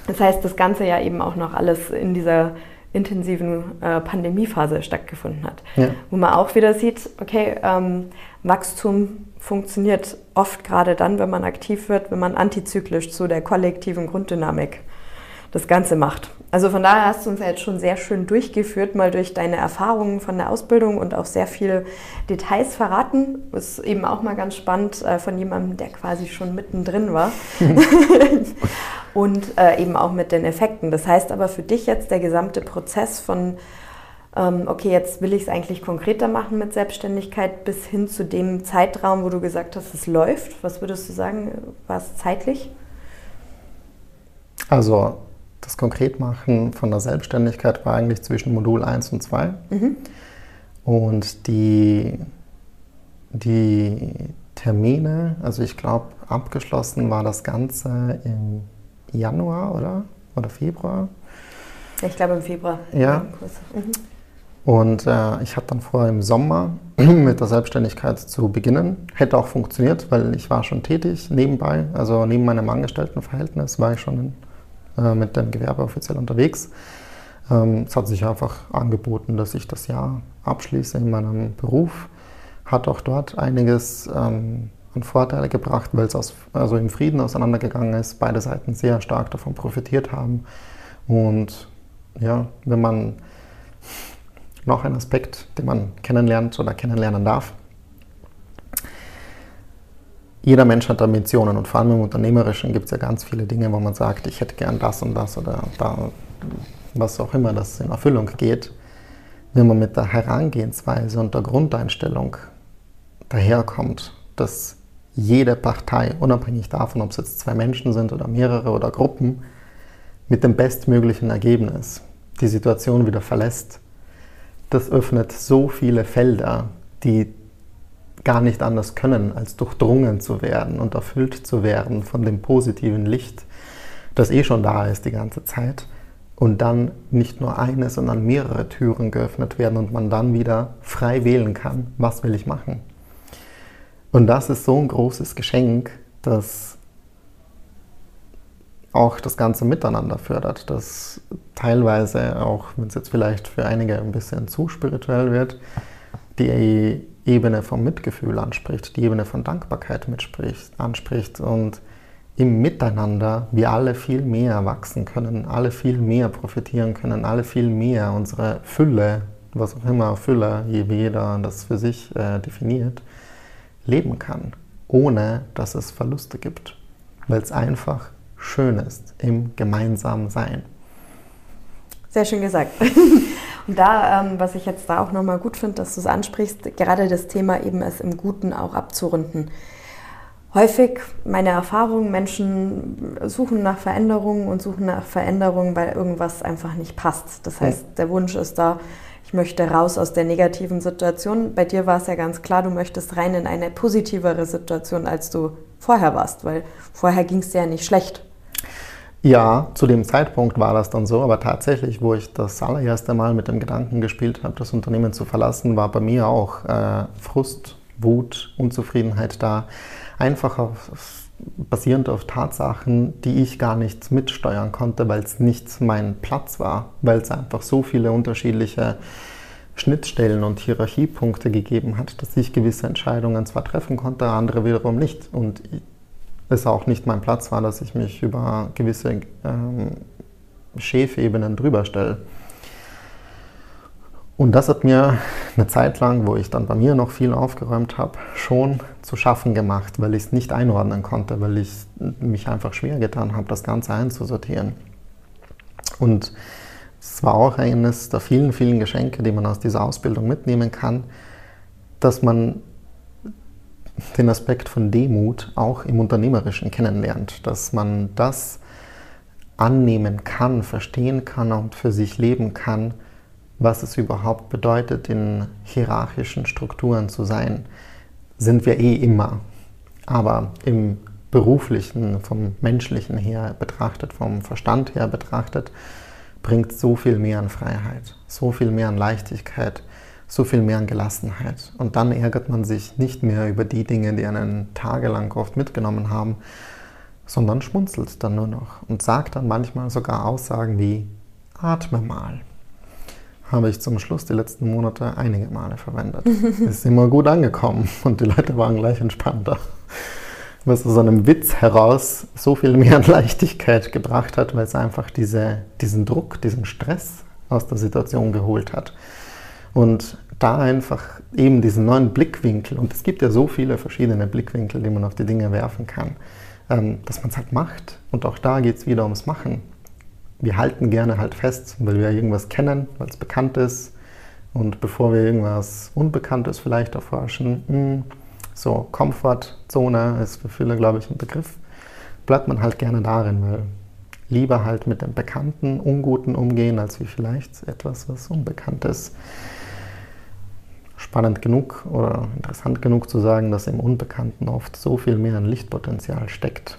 das heißt, das Ganze ja eben auch noch alles in dieser intensiven äh, Pandemiephase stattgefunden hat. Ja. Wo man auch wieder sieht, okay, ähm, Wachstum funktioniert oft gerade dann, wenn man aktiv wird, wenn man antizyklisch zu der kollektiven Grunddynamik das Ganze macht. Also von daher hast du uns ja jetzt schon sehr schön durchgeführt, mal durch deine Erfahrungen von der Ausbildung und auch sehr viele Details verraten. Ist eben auch mal ganz spannend äh, von jemandem, der quasi schon mittendrin war. und äh, eben auch mit den Effekten. Das heißt aber für dich jetzt der gesamte Prozess von, ähm, okay, jetzt will ich es eigentlich konkreter machen mit Selbstständigkeit bis hin zu dem Zeitraum, wo du gesagt hast, es läuft. Was würdest du sagen, war es zeitlich? Also das Konkretmachen von der Selbstständigkeit war eigentlich zwischen Modul 1 und 2. Mhm. Und die, die Termine, also ich glaube, abgeschlossen war das Ganze im Januar, oder? Oder Februar? Ich glaube im Februar. Ja. Mhm. Und äh, ich hatte dann vor, im Sommer mit der Selbstständigkeit zu beginnen. Hätte auch funktioniert, weil ich war schon tätig nebenbei. Also neben meinem Angestelltenverhältnis war ich schon in äh, mit dem Gewerbe offiziell unterwegs. Ähm, es hat sich einfach angeboten, dass ich das Jahr abschließe in meinem Beruf. Hat auch dort einiges ähm, an Vorteile gebracht, weil es also im Frieden auseinandergegangen ist, beide Seiten sehr stark davon profitiert haben. Und ja, wenn man noch einen Aspekt, den man kennenlernt oder kennenlernen darf, jeder Mensch hat Ambitionen und vor allem im Unternehmerischen gibt es ja ganz viele Dinge, wo man sagt, ich hätte gern das und das oder da, was auch immer das in Erfüllung geht. Wenn man mit der Herangehensweise und der Grundeinstellung daherkommt, dass jede Partei, unabhängig davon, ob es jetzt zwei Menschen sind oder mehrere oder Gruppen, mit dem bestmöglichen Ergebnis die Situation wieder verlässt, das öffnet so viele Felder, die gar nicht anders können, als durchdrungen zu werden und erfüllt zu werden von dem positiven Licht, das eh schon da ist die ganze Zeit. Und dann nicht nur eine, sondern mehrere Türen geöffnet werden und man dann wieder frei wählen kann, was will ich machen. Und das ist so ein großes Geschenk, dass auch das ganze Miteinander fördert, dass teilweise, auch wenn es jetzt vielleicht für einige ein bisschen zu spirituell wird, die Ebene vom Mitgefühl anspricht, die Ebene von Dankbarkeit anspricht und im Miteinander wir alle viel mehr wachsen können, alle viel mehr profitieren können, alle viel mehr unsere Fülle, was auch immer Fülle, je jeder das für sich äh, definiert, leben kann, ohne dass es Verluste gibt, weil es einfach schön ist im gemeinsamen Sein. Sehr schön gesagt. Und da, ähm, was ich jetzt da auch nochmal gut finde, dass du es ansprichst, gerade das Thema eben es im Guten auch abzurunden. Häufig meine Erfahrung, Menschen suchen nach Veränderungen und suchen nach Veränderungen, weil irgendwas einfach nicht passt. Das heißt, der Wunsch ist da, ich möchte raus aus der negativen Situation. Bei dir war es ja ganz klar, du möchtest rein in eine positivere Situation, als du vorher warst, weil vorher ging es dir ja nicht schlecht. Ja, zu dem Zeitpunkt war das dann so, aber tatsächlich, wo ich das allererste Mal mit dem Gedanken gespielt habe, das Unternehmen zu verlassen, war bei mir auch äh, Frust, Wut, Unzufriedenheit da. Einfach auf, basierend auf Tatsachen, die ich gar nicht mitsteuern konnte, weil es nicht mein Platz war, weil es einfach so viele unterschiedliche Schnittstellen und Hierarchiepunkte gegeben hat, dass ich gewisse Entscheidungen zwar treffen konnte, andere wiederum nicht. Und es auch nicht mein Platz war, dass ich mich über gewisse ähm, Schäfebenen drüber stelle. Und das hat mir eine Zeit lang, wo ich dann bei mir noch viel aufgeräumt habe, schon zu schaffen gemacht, weil ich es nicht einordnen konnte, weil ich mich einfach schwer getan habe, das Ganze einzusortieren. Und es war auch eines der vielen, vielen Geschenke, die man aus dieser Ausbildung mitnehmen kann, dass man den Aspekt von Demut auch im Unternehmerischen kennenlernt, dass man das annehmen kann, verstehen kann und für sich leben kann, was es überhaupt bedeutet, in hierarchischen Strukturen zu sein, sind wir eh immer. Aber im beruflichen, vom menschlichen her betrachtet, vom Verstand her betrachtet, bringt so viel mehr an Freiheit, so viel mehr an Leichtigkeit, so viel mehr an Gelassenheit. Und dann ärgert man sich nicht mehr über die Dinge, die einen tagelang oft mitgenommen haben, sondern schmunzelt dann nur noch und sagt dann manchmal sogar Aussagen wie atme mal. Habe ich zum Schluss die letzten Monate einige Male verwendet. Ist immer gut angekommen und die Leute waren gleich entspannter. Was aus einem Witz heraus so viel mehr an Leichtigkeit gebracht hat, weil es einfach diese, diesen Druck, diesen Stress aus der Situation geholt hat. Und da einfach eben diesen neuen Blickwinkel, und es gibt ja so viele verschiedene Blickwinkel, die man auf die Dinge werfen kann, ähm, dass man es halt macht. Und auch da geht es wieder ums Machen. Wir halten gerne halt fest, weil wir irgendwas kennen, weil es bekannt ist. Und bevor wir irgendwas Unbekanntes vielleicht erforschen, mh, hm, so Komfortzone ist für viele, glaube ich, ein Begriff, bleibt man halt gerne darin, weil lieber halt mit dem Bekannten, Unguten umgehen, als wie vielleicht etwas, was Unbekanntes ist spannend genug oder interessant genug zu sagen, dass im Unbekannten oft so viel mehr an Lichtpotenzial steckt,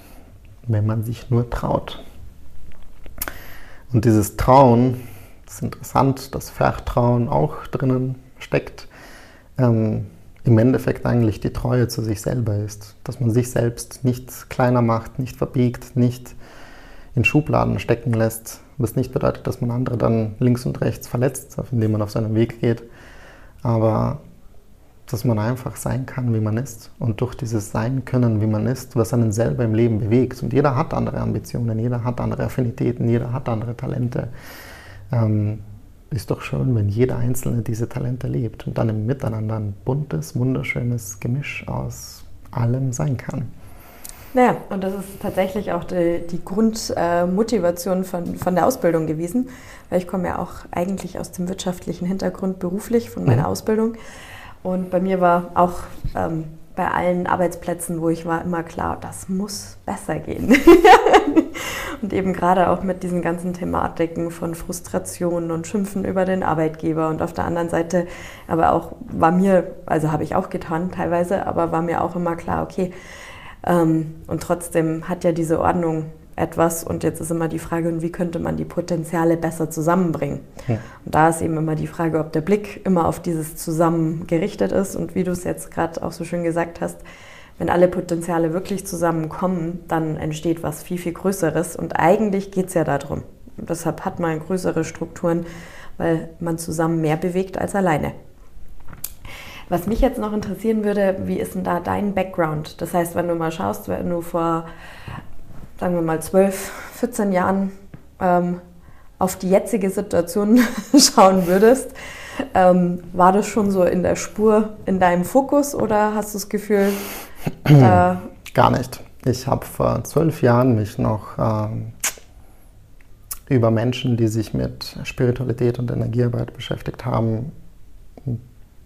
wenn man sich nur traut. Und dieses Trauen, das ist interessant, dass Vertrauen auch drinnen steckt, ähm, im Endeffekt eigentlich die Treue zu sich selber ist. Dass man sich selbst nicht kleiner macht, nicht verbiegt, nicht in Schubladen stecken lässt, was nicht bedeutet, dass man andere dann links und rechts verletzt, indem man auf seinem Weg geht, aber dass man einfach sein kann, wie man ist. Und durch dieses Sein können, wie man ist, was einen selber im Leben bewegt. Und jeder hat andere Ambitionen, jeder hat andere Affinitäten, jeder hat andere Talente. Ähm, ist doch schön, wenn jeder Einzelne diese Talente lebt und dann im Miteinander ein buntes, wunderschönes Gemisch aus allem sein kann. Naja, und das ist tatsächlich auch die, die Grundmotivation von, von der Ausbildung gewesen, weil ich komme ja auch eigentlich aus dem wirtschaftlichen Hintergrund beruflich von meiner mhm. Ausbildung. Und bei mir war auch ähm, bei allen Arbeitsplätzen, wo ich war, immer klar, das muss besser gehen. und eben gerade auch mit diesen ganzen Thematiken von Frustration und Schimpfen über den Arbeitgeber. Und auf der anderen Seite aber auch war mir, also habe ich auch getan teilweise, aber war mir auch immer klar, okay, und trotzdem hat ja diese Ordnung etwas und jetzt ist immer die Frage, wie könnte man die Potenziale besser zusammenbringen. Ja. Und da ist eben immer die Frage, ob der Blick immer auf dieses Zusammen gerichtet ist und wie du es jetzt gerade auch so schön gesagt hast, wenn alle Potenziale wirklich zusammenkommen, dann entsteht was viel, viel Größeres. Und eigentlich geht es ja darum. Deshalb hat man größere Strukturen, weil man zusammen mehr bewegt als alleine. Was mich jetzt noch interessieren würde, wie ist denn da dein Background? Das heißt, wenn du mal schaust, wenn du vor, sagen wir mal, 12, 14 Jahren ähm, auf die jetzige Situation schauen würdest, ähm, war das schon so in der Spur in deinem Fokus oder hast du das Gefühl? Äh, Gar nicht. Ich habe vor zwölf Jahren mich noch ähm, über Menschen, die sich mit Spiritualität und Energiearbeit beschäftigt haben,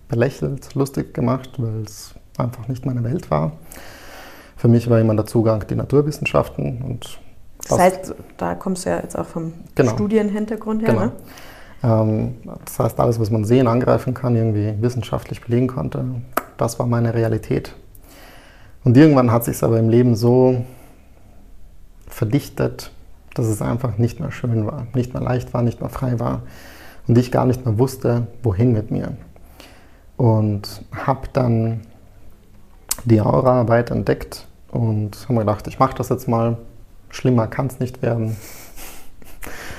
belächelt, lustig gemacht, weil es einfach nicht meine Welt war. Für mich war immer der Zugang die Naturwissenschaften und das heißt, da kommst du ja jetzt auch vom genau. Studienhintergrund her, genau. ne? Ähm, das heißt, alles, was man sehen, angreifen kann, irgendwie wissenschaftlich belegen konnte, das war meine Realität. Und irgendwann hat sich aber im Leben so verdichtet, dass es einfach nicht mehr schön war, nicht mehr leicht war, nicht mehr frei war und ich gar nicht mehr wusste, wohin mit mir. Und habe dann die Aura-Arbeit entdeckt und habe mir gedacht, ich mache das jetzt mal. Schlimmer kann es nicht werden.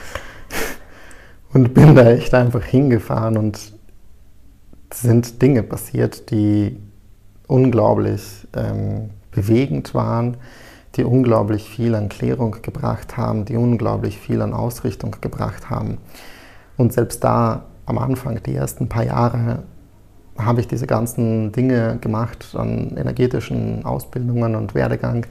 und bin da echt einfach hingefahren und sind Dinge passiert, die unglaublich ähm, bewegend waren, die unglaublich viel an Klärung gebracht haben, die unglaublich viel an Ausrichtung gebracht haben. Und selbst da am Anfang, die ersten paar Jahre, habe ich diese ganzen Dinge gemacht an energetischen Ausbildungen und Werdegang.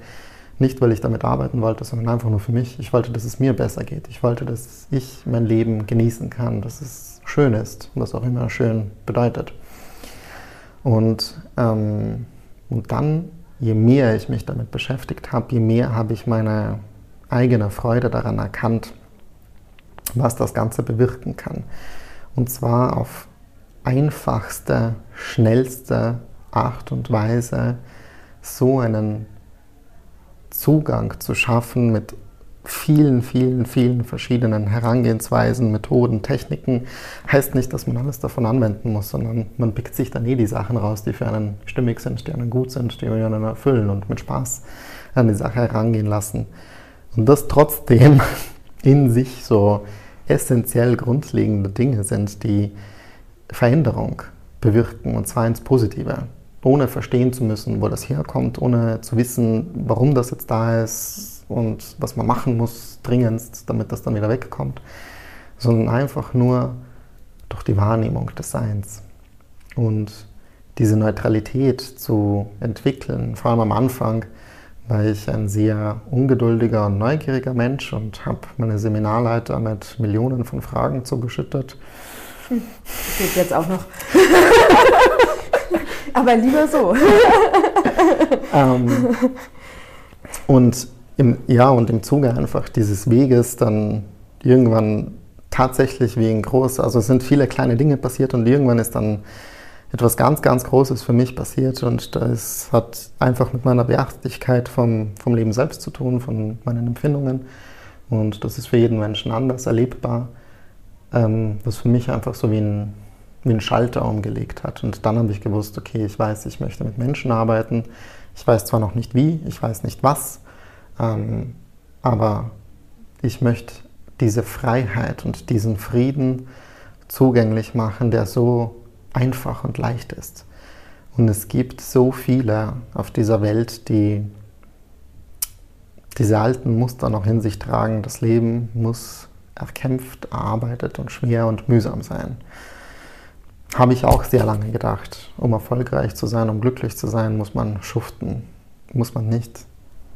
Nicht, weil ich damit arbeiten wollte, sondern einfach nur für mich. Ich wollte, dass es mir besser geht. Ich wollte, dass ich mein Leben genießen kann, dass es schön ist, was auch immer schön bedeutet. Und, ähm, und dann, je mehr ich mich damit beschäftigt habe, je mehr habe ich meine eigene Freude daran erkannt, was das Ganze bewirken kann. Und zwar auf einfachste, schnellste Art und Weise so einen Zugang zu schaffen mit vielen, vielen, vielen verschiedenen Herangehensweisen, Methoden, Techniken, heißt nicht, dass man alles davon anwenden muss, sondern man pickt sich dann eh die Sachen raus, die für einen stimmig sind, die einen gut sind, die einen erfüllen und mit Spaß an die Sache herangehen lassen. Und das trotzdem in sich so essentiell grundlegende Dinge sind, die Veränderung bewirken, und zwar ins Positive, ohne verstehen zu müssen, wo das herkommt, ohne zu wissen, warum das jetzt da ist und was man machen muss, dringendst, damit das dann wieder wegkommt, sondern einfach nur durch die Wahrnehmung des Seins. Und diese Neutralität zu entwickeln, vor allem am Anfang, war ich ein sehr ungeduldiger und neugieriger Mensch und habe meine Seminarleiter mit Millionen von Fragen zugeschüttet Geht jetzt auch noch. Aber lieber so. ähm, und im, ja, und im Zuge einfach dieses Weges dann irgendwann tatsächlich wie ein groß, also es sind viele kleine Dinge passiert und irgendwann ist dann etwas ganz, ganz Großes für mich passiert und das hat einfach mit meiner Beachtlichkeit vom, vom Leben selbst zu tun, von meinen Empfindungen und das ist für jeden Menschen anders erlebbar ähm, was für mich einfach so wie ein, wie ein Schalter umgelegt hat. Und dann habe ich gewusst, okay, ich weiß, ich möchte mit Menschen arbeiten. Ich weiß zwar noch nicht wie, ich weiß nicht was, ähm, aber ich möchte diese Freiheit und diesen Frieden zugänglich machen, der so einfach und leicht ist. Und es gibt so viele auf dieser Welt, die diese alten Muster noch in sich tragen. Das Leben muss erkämpft, erarbeitet und schwer und mühsam sein. Habe ich auch sehr lange gedacht. Um erfolgreich zu sein, um glücklich zu sein, muss man schuften. Muss man nicht.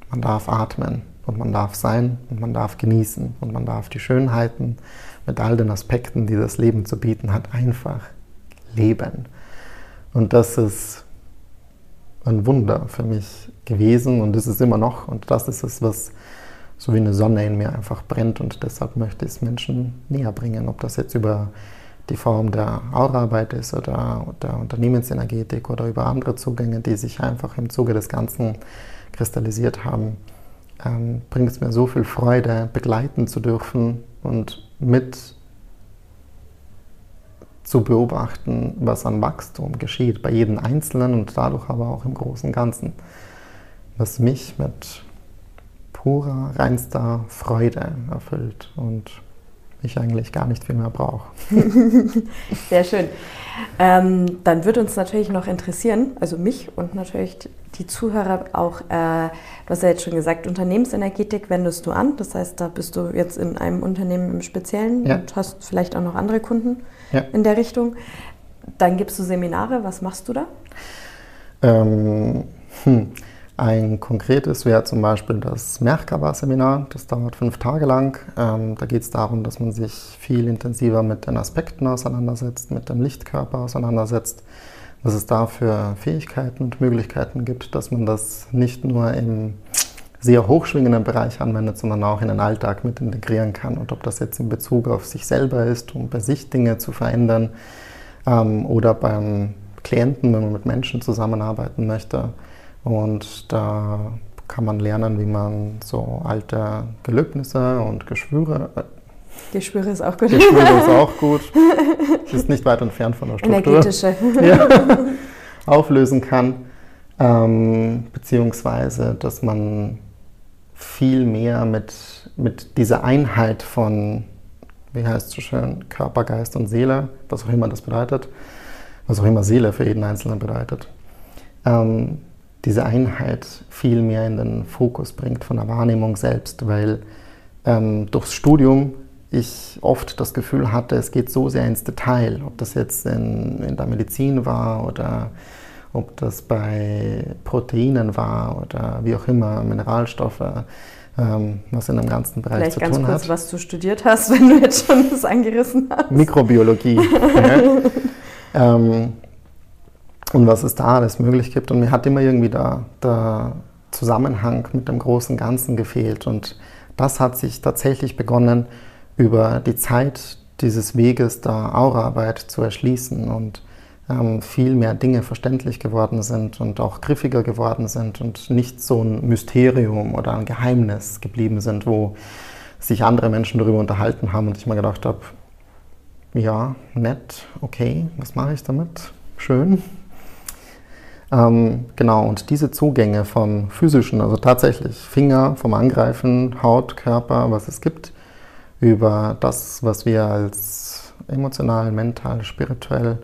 Man darf atmen und man darf sein und man darf genießen und man darf die Schönheiten mit all den Aspekten, die das Leben zu bieten hat, einfach leben. Und das ist ein Wunder für mich gewesen und ist es immer noch. Und das ist es, was so wie eine Sonne in mir einfach brennt und deshalb möchte ich es Menschen näher bringen, ob das jetzt über die Form der Auraarbeit ist oder der Unternehmensenergetik oder über andere Zugänge, die sich einfach im Zuge des Ganzen kristallisiert haben, ähm, bringt es mir so viel Freude, begleiten zu dürfen und mit zu beobachten, was an Wachstum geschieht, bei jedem Einzelnen und dadurch aber auch im großen Ganzen. was mich mit purer, reinster Freude erfüllt und ich eigentlich gar nicht viel mehr brauche. Sehr schön. Ähm, dann würde uns natürlich noch interessieren, also mich und natürlich die Zuhörer auch, äh, du hast ja jetzt schon gesagt, Unternehmensenergetik wendest du an. Das heißt, da bist du jetzt in einem Unternehmen im Speziellen ja. und hast vielleicht auch noch andere Kunden ja. in der Richtung. Dann gibst du Seminare. Was machst du da? Ähm, hm. Ein konkretes wäre zum Beispiel das Merkaba-Seminar. Das dauert fünf Tage lang. Ähm, da geht es darum, dass man sich viel intensiver mit den Aspekten auseinandersetzt, mit dem Lichtkörper auseinandersetzt, was es da für Fähigkeiten und Möglichkeiten gibt, dass man das nicht nur im sehr hochschwingenden Bereich anwendet, sondern auch in den Alltag mit integrieren kann. Und ob das jetzt in Bezug auf sich selber ist, um bei sich Dinge zu verändern ähm, oder beim Klienten, wenn man mit Menschen zusammenarbeiten möchte und da kann man lernen, wie man so alte Gelöbnisse und Geschwüre. Äh, Geschwüre ist auch gut. Geschwüre ist auch gut. Ist nicht weit entfernt von der Struktur. Energetische. Ja, auflösen kann. Ähm, beziehungsweise, dass man viel mehr mit, mit dieser Einheit von, wie heißt es so schön, Körper, Geist und Seele, was auch immer das bedeutet, was auch immer Seele für jeden Einzelnen bedeutet, ähm, diese Einheit viel mehr in den Fokus bringt von der Wahrnehmung selbst, weil ähm, durchs Studium ich oft das Gefühl hatte, es geht so sehr ins Detail, ob das jetzt in, in der Medizin war oder ob das bei Proteinen war oder wie auch immer, Mineralstoffe, ähm, was in dem ganzen Bereich Vielleicht zu tun hat. Vielleicht ganz kurz, was du studiert hast, wenn du jetzt schon das angerissen hast. Mikrobiologie. ja. ähm, und was es da alles möglich gibt. Und mir hat immer irgendwie der, der Zusammenhang mit dem großen Ganzen gefehlt. Und das hat sich tatsächlich begonnen, über die Zeit dieses Weges der Auraarbeit zu erschließen und ähm, viel mehr Dinge verständlich geworden sind und auch griffiger geworden sind und nicht so ein Mysterium oder ein Geheimnis geblieben sind, wo sich andere Menschen darüber unterhalten haben und ich mir gedacht habe, ja, nett, okay, was mache ich damit? Schön, ähm, genau, und diese Zugänge vom physischen, also tatsächlich Finger, vom Angreifen, Haut, Körper, was es gibt, über das, was wir als emotional, mental, spirituell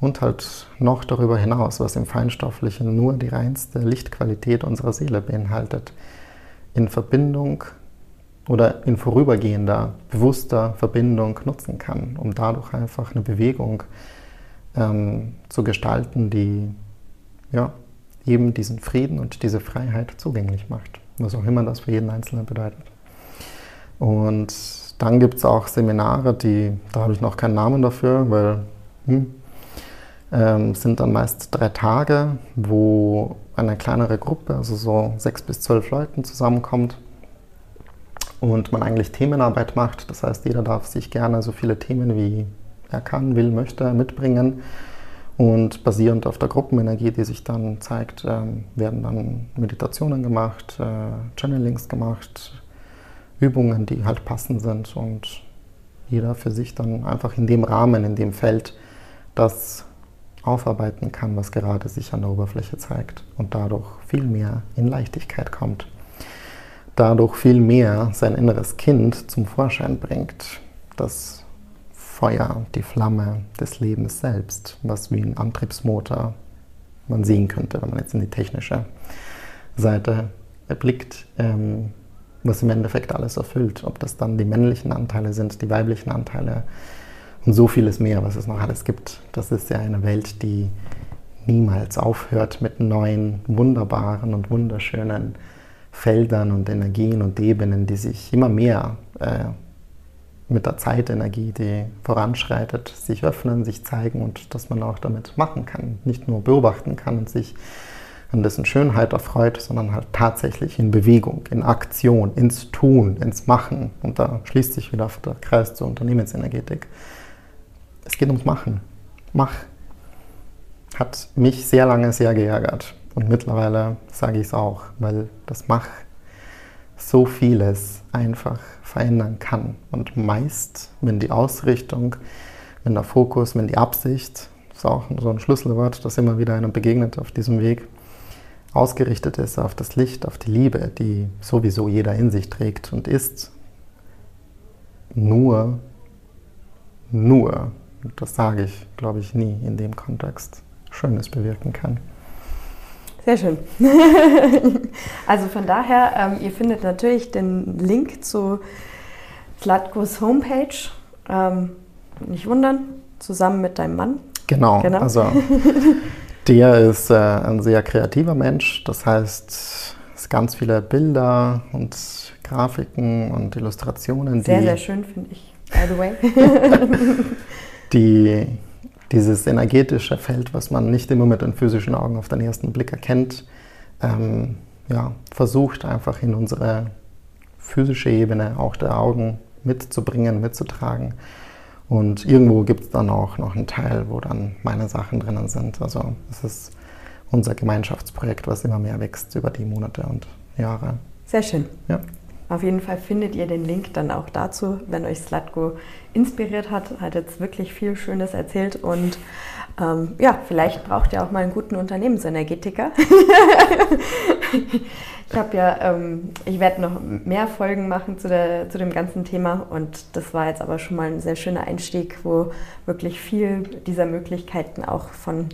und halt noch darüber hinaus, was im Feinstofflichen nur die reinste Lichtqualität unserer Seele beinhaltet, in Verbindung oder in vorübergehender, bewusster Verbindung nutzen kann, um dadurch einfach eine Bewegung ähm, zu gestalten, die ja, eben diesen Frieden und diese Freiheit zugänglich macht, was auch immer das für jeden Einzelnen bedeutet. Und dann gibt es auch Seminare, die, da habe ich noch keinen Namen dafür, weil hm, ähm, sind dann meist drei Tage, wo eine kleinere Gruppe, also so sechs bis zwölf Leuten zusammenkommt und man eigentlich Themenarbeit macht. Das heißt, jeder darf sich gerne so viele Themen wie er kann, will, möchte mitbringen und basierend auf der Gruppenenergie, die sich dann zeigt, ähm, werden dann Meditationen gemacht, äh, Channelings gemacht, Übungen, die halt passend sind und jeder für sich dann einfach in dem Rahmen, in dem Feld das aufarbeiten kann, was gerade sich an der Oberfläche zeigt und dadurch viel mehr in Leichtigkeit kommt. Dadurch viel mehr sein inneres Kind zum Vorschein bringt, das Feuer, die Flamme des Lebens selbst, was wie ein Antriebsmotor man sehen könnte, wenn man jetzt in die technische Seite erblickt, ähm, was im Endeffekt alles erfüllt. Ob das dann die männlichen Anteile sind, die weiblichen Anteile und so vieles mehr, was es noch alles gibt. Das ist ja eine Welt, die niemals aufhört mit neuen, wunderbaren und wunderschönen Feldern und Energien und Ebenen, die sich immer mehr äh, mit der Zeitenergie, die voranschreitet, sich öffnen, sich zeigen und dass man auch damit machen kann. Nicht nur beobachten kann und sich an dessen Schönheit erfreut, sondern halt tatsächlich in Bewegung, in Aktion, ins Tun, ins Machen. Und da schließt sich wieder der Kreis zur Unternehmensenergetik. Es geht ums Machen. Mach. Hat mich sehr lange sehr geärgert. Und mittlerweile sage ich es auch, weil das Mach so vieles einfach verändern kann. Und meist, wenn die Ausrichtung, wenn der Fokus, wenn die Absicht, das ist auch so ein Schlüsselwort, das immer wieder einem begegnet auf diesem Weg, ausgerichtet ist auf das Licht, auf die Liebe, die sowieso jeder in sich trägt und ist, nur, nur, das sage ich, glaube ich, nie in dem Kontext, Schönes bewirken kann. Sehr schön. also von daher, ähm, ihr findet natürlich den Link zu Slatko's Homepage. Ähm, nicht wundern, zusammen mit deinem Mann. Genau, genau. also der ist äh, ein sehr kreativer Mensch. Das heißt, es ganz viele Bilder und Grafiken und Illustrationen. Sehr, die, sehr schön, finde ich, by the way. die dieses energetische Feld, was man nicht immer mit den physischen Augen auf den ersten Blick erkennt, ähm, ja, versucht einfach in unsere physische Ebene auch der Augen mitzubringen, mitzutragen. Und irgendwo gibt es dann auch noch einen Teil, wo dann meine Sachen drinnen sind. Also es ist unser Gemeinschaftsprojekt, was immer mehr wächst über die Monate und Jahre. Sehr schön. Ja. Auf jeden Fall findet ihr den Link dann auch dazu, wenn euch Slatko inspiriert hat. Hat jetzt wirklich viel Schönes erzählt und ähm, ja, vielleicht braucht ihr auch mal einen guten Unternehmensenergetiker. ich habe ja, ähm, ich werde noch mehr Folgen machen zu, der, zu dem ganzen Thema und das war jetzt aber schon mal ein sehr schöner Einstieg, wo wirklich viel dieser Möglichkeiten auch von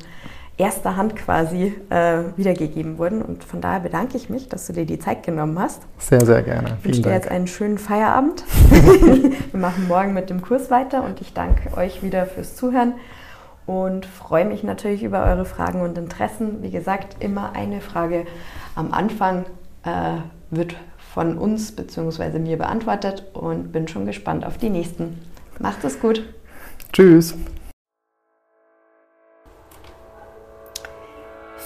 erster Hand quasi äh, wiedergegeben wurden. Und von daher bedanke ich mich, dass du dir die Zeit genommen hast. Sehr, sehr gerne. Ich wünsche dir jetzt einen schönen Feierabend. Wir machen morgen mit dem Kurs weiter und ich danke euch wieder fürs Zuhören und freue mich natürlich über eure Fragen und Interessen. Wie gesagt, immer eine Frage am Anfang äh, wird von uns bzw. mir beantwortet und bin schon gespannt auf die nächsten. Macht es gut. Tschüss.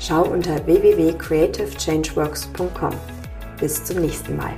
Schau unter www.creativechangeworks.com. Bis zum nächsten Mal.